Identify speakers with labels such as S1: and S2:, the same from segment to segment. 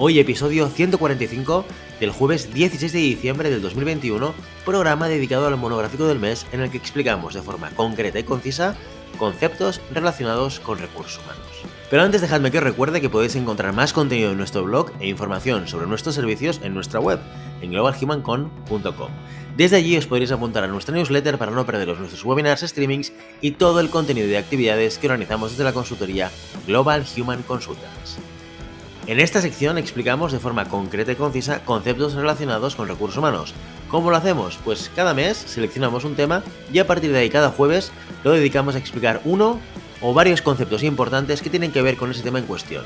S1: Hoy episodio 145 del jueves 16 de diciembre del 2021, programa dedicado al monográfico del mes en el que explicamos de forma concreta y concisa conceptos relacionados con recursos humanos. Pero antes dejadme que os recuerde que podéis encontrar más contenido en nuestro blog e información sobre nuestros servicios en nuestra web, en globalhumancon.com. Desde allí os podréis apuntar a nuestra newsletter para no perderos nuestros webinars, streamings y todo el contenido de actividades que organizamos desde la consultoría Global Human Consultants. En esta sección explicamos de forma concreta y concisa conceptos relacionados con recursos humanos. ¿Cómo lo hacemos? Pues cada mes seleccionamos un tema y a partir de ahí cada jueves lo dedicamos a explicar uno o varios conceptos importantes que tienen que ver con ese tema en cuestión.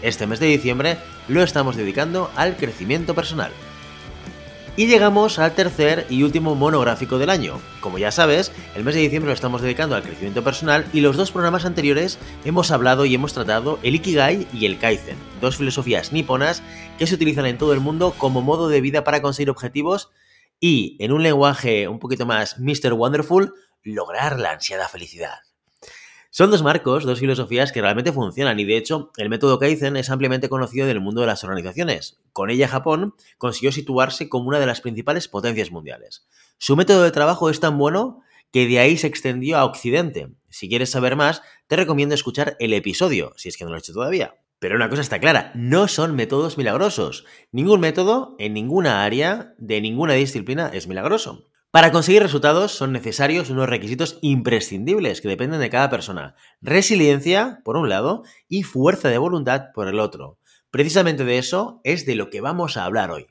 S1: Este mes de diciembre lo estamos dedicando al crecimiento personal. Y llegamos al tercer y último monográfico del año. Como ya sabes, el mes de diciembre lo estamos dedicando al crecimiento personal y los dos programas anteriores hemos hablado y hemos tratado el Ikigai y el Kaizen, dos filosofías niponas que se utilizan en todo el mundo como modo de vida para conseguir objetivos y, en un lenguaje un poquito más Mr. Wonderful, lograr la ansiada felicidad. Son dos marcos, dos filosofías que realmente funcionan y de hecho el método Kaizen es ampliamente conocido en el mundo de las organizaciones. Con ella Japón consiguió situarse como una de las principales potencias mundiales. Su método de trabajo es tan bueno que de ahí se extendió a Occidente. Si quieres saber más, te recomiendo escuchar el episodio, si es que no lo he hecho todavía. Pero una cosa está clara, no son métodos milagrosos. Ningún método en ninguna área de ninguna disciplina es milagroso. Para conseguir resultados son necesarios unos requisitos imprescindibles que dependen de cada persona. Resiliencia, por un lado, y fuerza de voluntad, por el otro. Precisamente de eso es de lo que vamos a hablar hoy.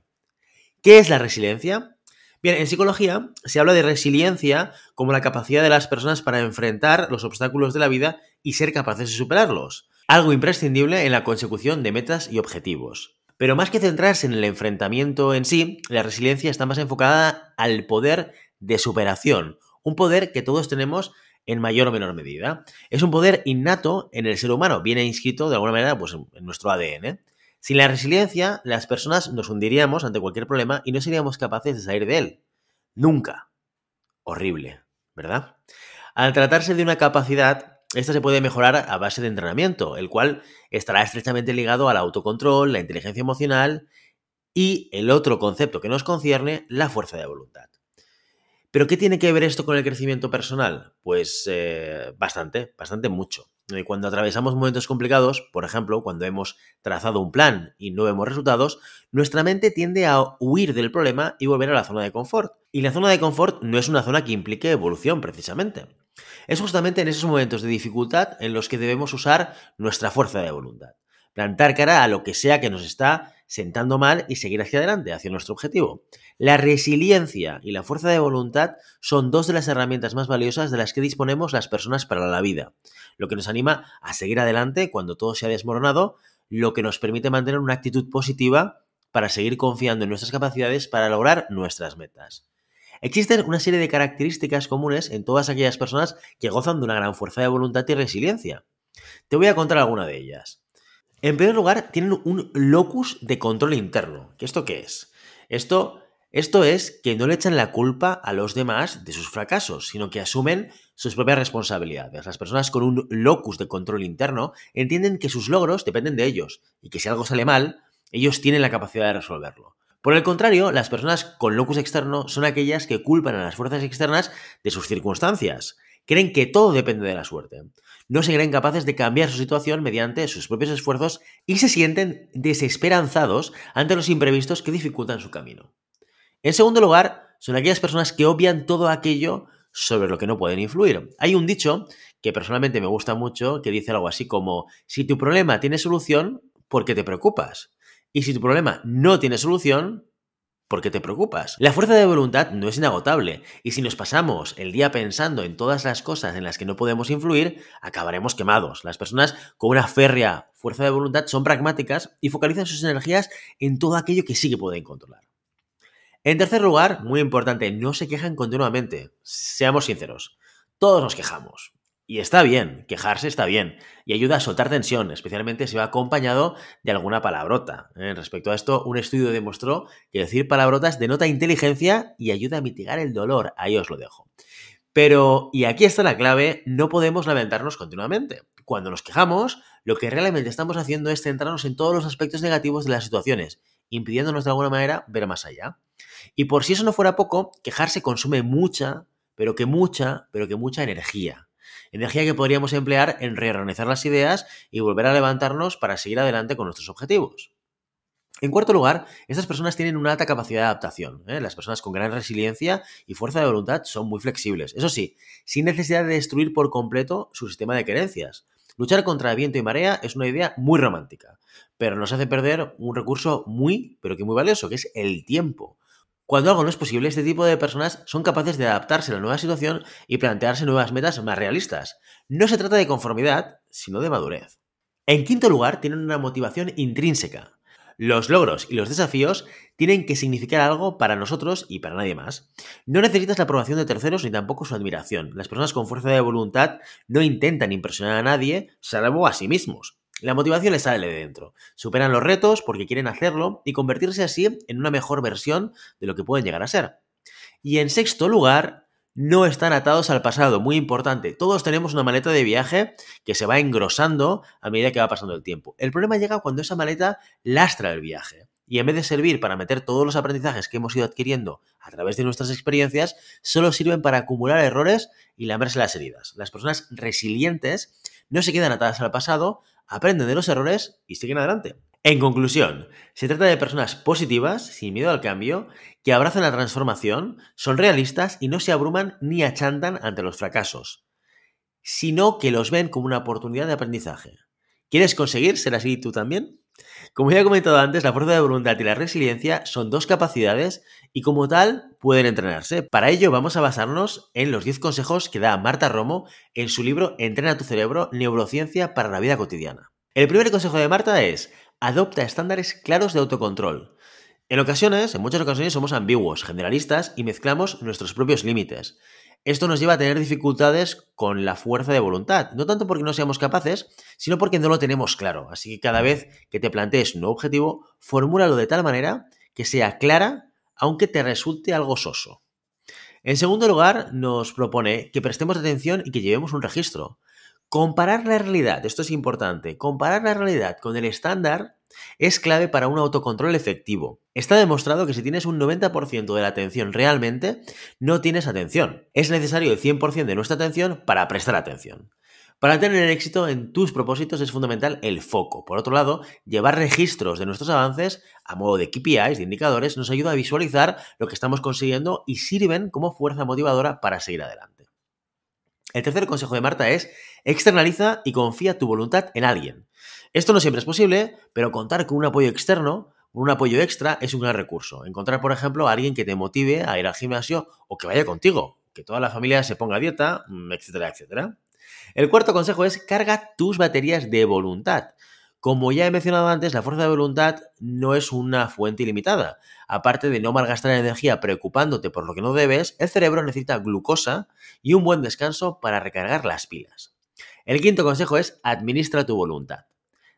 S1: ¿Qué es la resiliencia? Bien, en psicología se habla de resiliencia como la capacidad de las personas para enfrentar los obstáculos de la vida y ser capaces de superarlos. Algo imprescindible en la consecución de metas y objetivos. Pero más que centrarse en el enfrentamiento en sí, la resiliencia está más enfocada al poder de superación, un poder que todos tenemos en mayor o menor medida. Es un poder innato en el ser humano, viene inscrito de alguna manera pues, en nuestro ADN. Sin la resiliencia, las personas nos hundiríamos ante cualquier problema y no seríamos capaces de salir de él. Nunca. Horrible, ¿verdad? Al tratarse de una capacidad esta se puede mejorar a base de entrenamiento, el cual estará estrechamente ligado al autocontrol, la inteligencia emocional y el otro concepto que nos concierne, la fuerza de voluntad. ¿Pero qué tiene que ver esto con el crecimiento personal? Pues eh, bastante, bastante mucho. Eh, cuando atravesamos momentos complicados, por ejemplo, cuando hemos trazado un plan y no vemos resultados, nuestra mente tiende a huir del problema y volver a la zona de confort. Y la zona de confort no es una zona que implique evolución, precisamente. Es justamente en esos momentos de dificultad en los que debemos usar nuestra fuerza de voluntad. Plantar cara a lo que sea que nos está sentando mal y seguir hacia adelante, hacia nuestro objetivo. La resiliencia y la fuerza de voluntad son dos de las herramientas más valiosas de las que disponemos las personas para la vida, lo que nos anima a seguir adelante cuando todo se ha desmoronado, lo que nos permite mantener una actitud positiva para seguir confiando en nuestras capacidades para lograr nuestras metas. Existen una serie de características comunes en todas aquellas personas que gozan de una gran fuerza de voluntad y resiliencia. Te voy a contar alguna de ellas. En primer lugar, tienen un locus de control interno. ¿Qué esto qué es? Esto, esto es que no le echan la culpa a los demás de sus fracasos, sino que asumen sus propias responsabilidades. Las personas con un locus de control interno entienden que sus logros dependen de ellos y que si algo sale mal, ellos tienen la capacidad de resolverlo. Por el contrario, las personas con locus externo son aquellas que culpan a las fuerzas externas de sus circunstancias. Creen que todo depende de la suerte. No se creen capaces de cambiar su situación mediante sus propios esfuerzos y se sienten desesperanzados ante los imprevistos que dificultan su camino. En segundo lugar, son aquellas personas que obvian todo aquello sobre lo que no pueden influir. Hay un dicho que personalmente me gusta mucho que dice algo así como, si tu problema tiene solución, ¿por qué te preocupas? Y si tu problema no tiene solución, ¿Por qué te preocupas? La fuerza de voluntad no es inagotable, y si nos pasamos el día pensando en todas las cosas en las que no podemos influir, acabaremos quemados. Las personas con una férrea fuerza de voluntad son pragmáticas y focalizan sus energías en todo aquello que sí que pueden controlar. En tercer lugar, muy importante, no se quejan continuamente. Seamos sinceros, todos nos quejamos. Y está bien, quejarse está bien, y ayuda a soltar tensión, especialmente si va acompañado de alguna palabrota. ¿eh? Respecto a esto, un estudio demostró que decir palabrotas denota inteligencia y ayuda a mitigar el dolor. Ahí os lo dejo. Pero, y aquí está la clave, no podemos lamentarnos continuamente. Cuando nos quejamos, lo que realmente estamos haciendo es centrarnos en todos los aspectos negativos de las situaciones, impidiéndonos de alguna manera ver más allá. Y por si eso no fuera poco, quejarse consume mucha, pero que mucha, pero que mucha energía energía que podríamos emplear en reorganizar las ideas y volver a levantarnos para seguir adelante con nuestros objetivos. En cuarto lugar, estas personas tienen una alta capacidad de adaptación. ¿eh? Las personas con gran resiliencia y fuerza de voluntad son muy flexibles. Eso sí, sin necesidad de destruir por completo su sistema de creencias. Luchar contra viento y marea es una idea muy romántica, pero nos hace perder un recurso muy, pero que muy valioso, que es el tiempo. Cuando algo no es posible, este tipo de personas son capaces de adaptarse a la nueva situación y plantearse nuevas metas más realistas. No se trata de conformidad, sino de madurez. En quinto lugar, tienen una motivación intrínseca. Los logros y los desafíos tienen que significar algo para nosotros y para nadie más. No necesitas la aprobación de terceros ni tampoco su admiración. Las personas con fuerza de voluntad no intentan impresionar a nadie, salvo a sí mismos. La motivación les sale de dentro. Superan los retos porque quieren hacerlo y convertirse así en una mejor versión de lo que pueden llegar a ser. Y en sexto lugar, no están atados al pasado. Muy importante. Todos tenemos una maleta de viaje que se va engrosando a medida que va pasando el tiempo. El problema llega cuando esa maleta lastra el viaje. Y en vez de servir para meter todos los aprendizajes que hemos ido adquiriendo a través de nuestras experiencias, solo sirven para acumular errores y lamerse las heridas. Las personas resilientes no se quedan atadas al pasado, aprenden de los errores y siguen adelante. En conclusión, se trata de personas positivas, sin miedo al cambio, que abrazan la transformación, son realistas y no se abruman ni achantan ante los fracasos, sino que los ven como una oportunidad de aprendizaje. ¿Quieres conseguir ser así tú también? Como ya he comentado antes, la fuerza de voluntad y la resiliencia son dos capacidades y como tal pueden entrenarse. Para ello vamos a basarnos en los 10 consejos que da Marta Romo en su libro Entrena tu cerebro, neurociencia para la vida cotidiana. El primer consejo de Marta es, adopta estándares claros de autocontrol. En ocasiones, en muchas ocasiones somos ambiguos, generalistas y mezclamos nuestros propios límites. Esto nos lleva a tener dificultades con la fuerza de voluntad, no tanto porque no seamos capaces, sino porque no lo tenemos claro. Así que cada vez que te plantees un objetivo, formúlalo de tal manera que sea clara, aunque te resulte algo soso. En segundo lugar, nos propone que prestemos atención y que llevemos un registro. Comparar la realidad, esto es importante, comparar la realidad con el estándar es clave para un autocontrol efectivo. Está demostrado que si tienes un 90% de la atención realmente, no tienes atención. Es necesario el 100% de nuestra atención para prestar atención. Para tener éxito en tus propósitos es fundamental el foco. Por otro lado, llevar registros de nuestros avances a modo de KPIs, de indicadores, nos ayuda a visualizar lo que estamos consiguiendo y sirven como fuerza motivadora para seguir adelante. El tercer consejo de Marta es externaliza y confía tu voluntad en alguien. Esto no siempre es posible, pero contar con un apoyo externo, un apoyo extra, es un gran recurso. Encontrar, por ejemplo, a alguien que te motive a ir al gimnasio o que vaya contigo, que toda la familia se ponga a dieta, mm, etcétera, etcétera. El cuarto consejo es carga tus baterías de voluntad. Como ya he mencionado antes, la fuerza de voluntad no es una fuente ilimitada. Aparte de no malgastar energía preocupándote por lo que no debes, el cerebro necesita glucosa y un buen descanso para recargar las pilas. El quinto consejo es administra tu voluntad.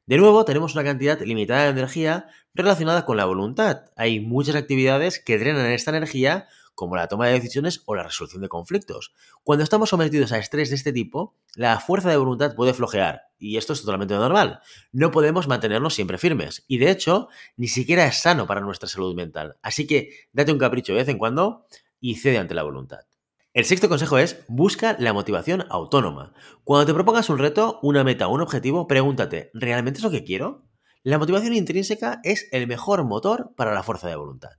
S1: De nuevo, tenemos una cantidad limitada de energía relacionada con la voluntad. Hay muchas actividades que drenan esta energía, como la toma de decisiones o la resolución de conflictos. Cuando estamos sometidos a estrés de este tipo, la fuerza de voluntad puede flojear, y esto es totalmente normal. No podemos mantenernos siempre firmes, y de hecho, ni siquiera es sano para nuestra salud mental. Así que date un capricho de vez en cuando y cede ante la voluntad. El sexto consejo es busca la motivación autónoma. Cuando te propongas un reto, una meta o un objetivo, pregúntate, ¿realmente es lo que quiero? La motivación intrínseca es el mejor motor para la fuerza de voluntad.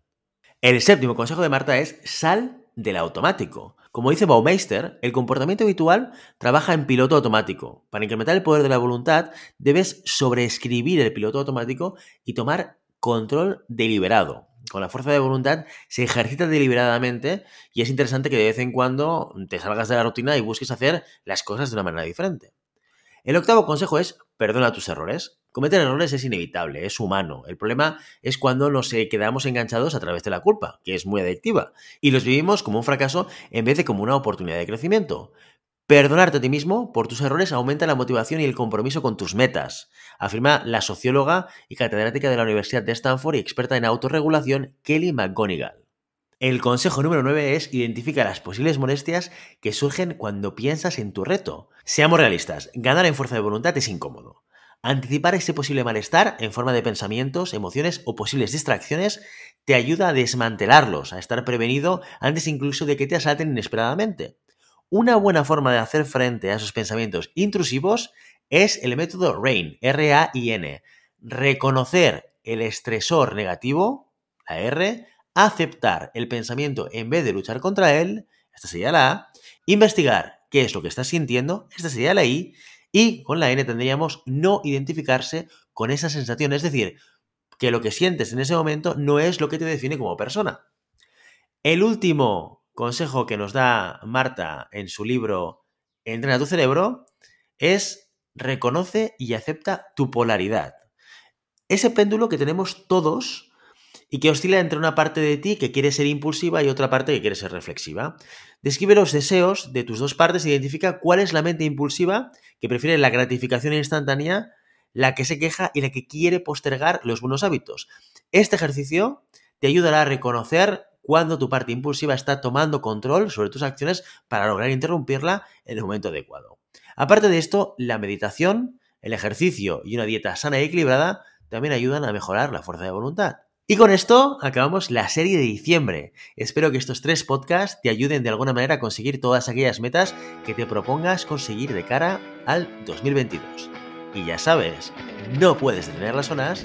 S1: El séptimo consejo de Marta es sal del automático. Como dice Baumeister, el comportamiento habitual trabaja en piloto automático. Para incrementar el poder de la voluntad, debes sobreescribir el piloto automático y tomar control deliberado. Con la fuerza de voluntad se ejercita deliberadamente y es interesante que de vez en cuando te salgas de la rutina y busques hacer las cosas de una manera diferente. El octavo consejo es perdona tus errores. Cometer errores es inevitable, es humano. El problema es cuando nos quedamos enganchados a través de la culpa, que es muy adictiva, y los vivimos como un fracaso en vez de como una oportunidad de crecimiento. Perdonarte a ti mismo por tus errores aumenta la motivación y el compromiso con tus metas, afirma la socióloga y catedrática de la Universidad de Stanford y experta en autorregulación Kelly McGonigal. El consejo número 9 es identifica las posibles molestias que surgen cuando piensas en tu reto. Seamos realistas, ganar en fuerza de voluntad es incómodo. Anticipar ese posible malestar en forma de pensamientos, emociones o posibles distracciones te ayuda a desmantelarlos, a estar prevenido antes incluso de que te asalten inesperadamente. Una buena forma de hacer frente a esos pensamientos intrusivos es el método RAIN, R-A-I-N. Reconocer el estresor negativo, la R, aceptar el pensamiento en vez de luchar contra él, esta sería la A, investigar qué es lo que estás sintiendo, esta sería la I, y con la N tendríamos no identificarse con esa sensación, es decir, que lo que sientes en ese momento no es lo que te define como persona. El último consejo que nos da Marta en su libro Entrena tu cerebro es reconoce y acepta tu polaridad. Ese péndulo que tenemos todos y que oscila entre una parte de ti que quiere ser impulsiva y otra parte que quiere ser reflexiva. Describe los deseos de tus dos partes e identifica cuál es la mente impulsiva que prefiere la gratificación instantánea, la que se queja y la que quiere postergar los buenos hábitos. Este ejercicio te ayudará a reconocer cuando tu parte impulsiva está tomando control sobre tus acciones para lograr interrumpirla en el momento adecuado. Aparte de esto, la meditación, el ejercicio y una dieta sana y equilibrada también ayudan a mejorar la fuerza de voluntad. Y con esto acabamos la serie de diciembre. Espero que estos tres podcasts te ayuden de alguna manera a conseguir todas aquellas metas que te propongas conseguir de cara al 2022. Y ya sabes, no puedes detener las zonas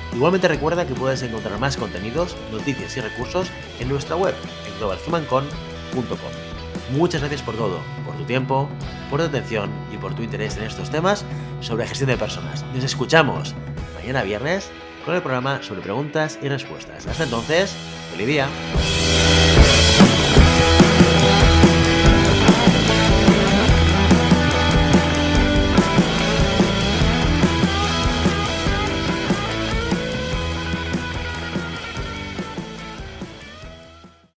S1: Igualmente recuerda que puedes encontrar más contenidos, noticias y recursos en nuestra web, en globalhumancon.com. Muchas gracias por todo, por tu tiempo, por tu atención y por tu interés en estos temas sobre gestión de personas. Nos escuchamos mañana viernes con el programa sobre preguntas y respuestas. Hasta entonces, feliz día.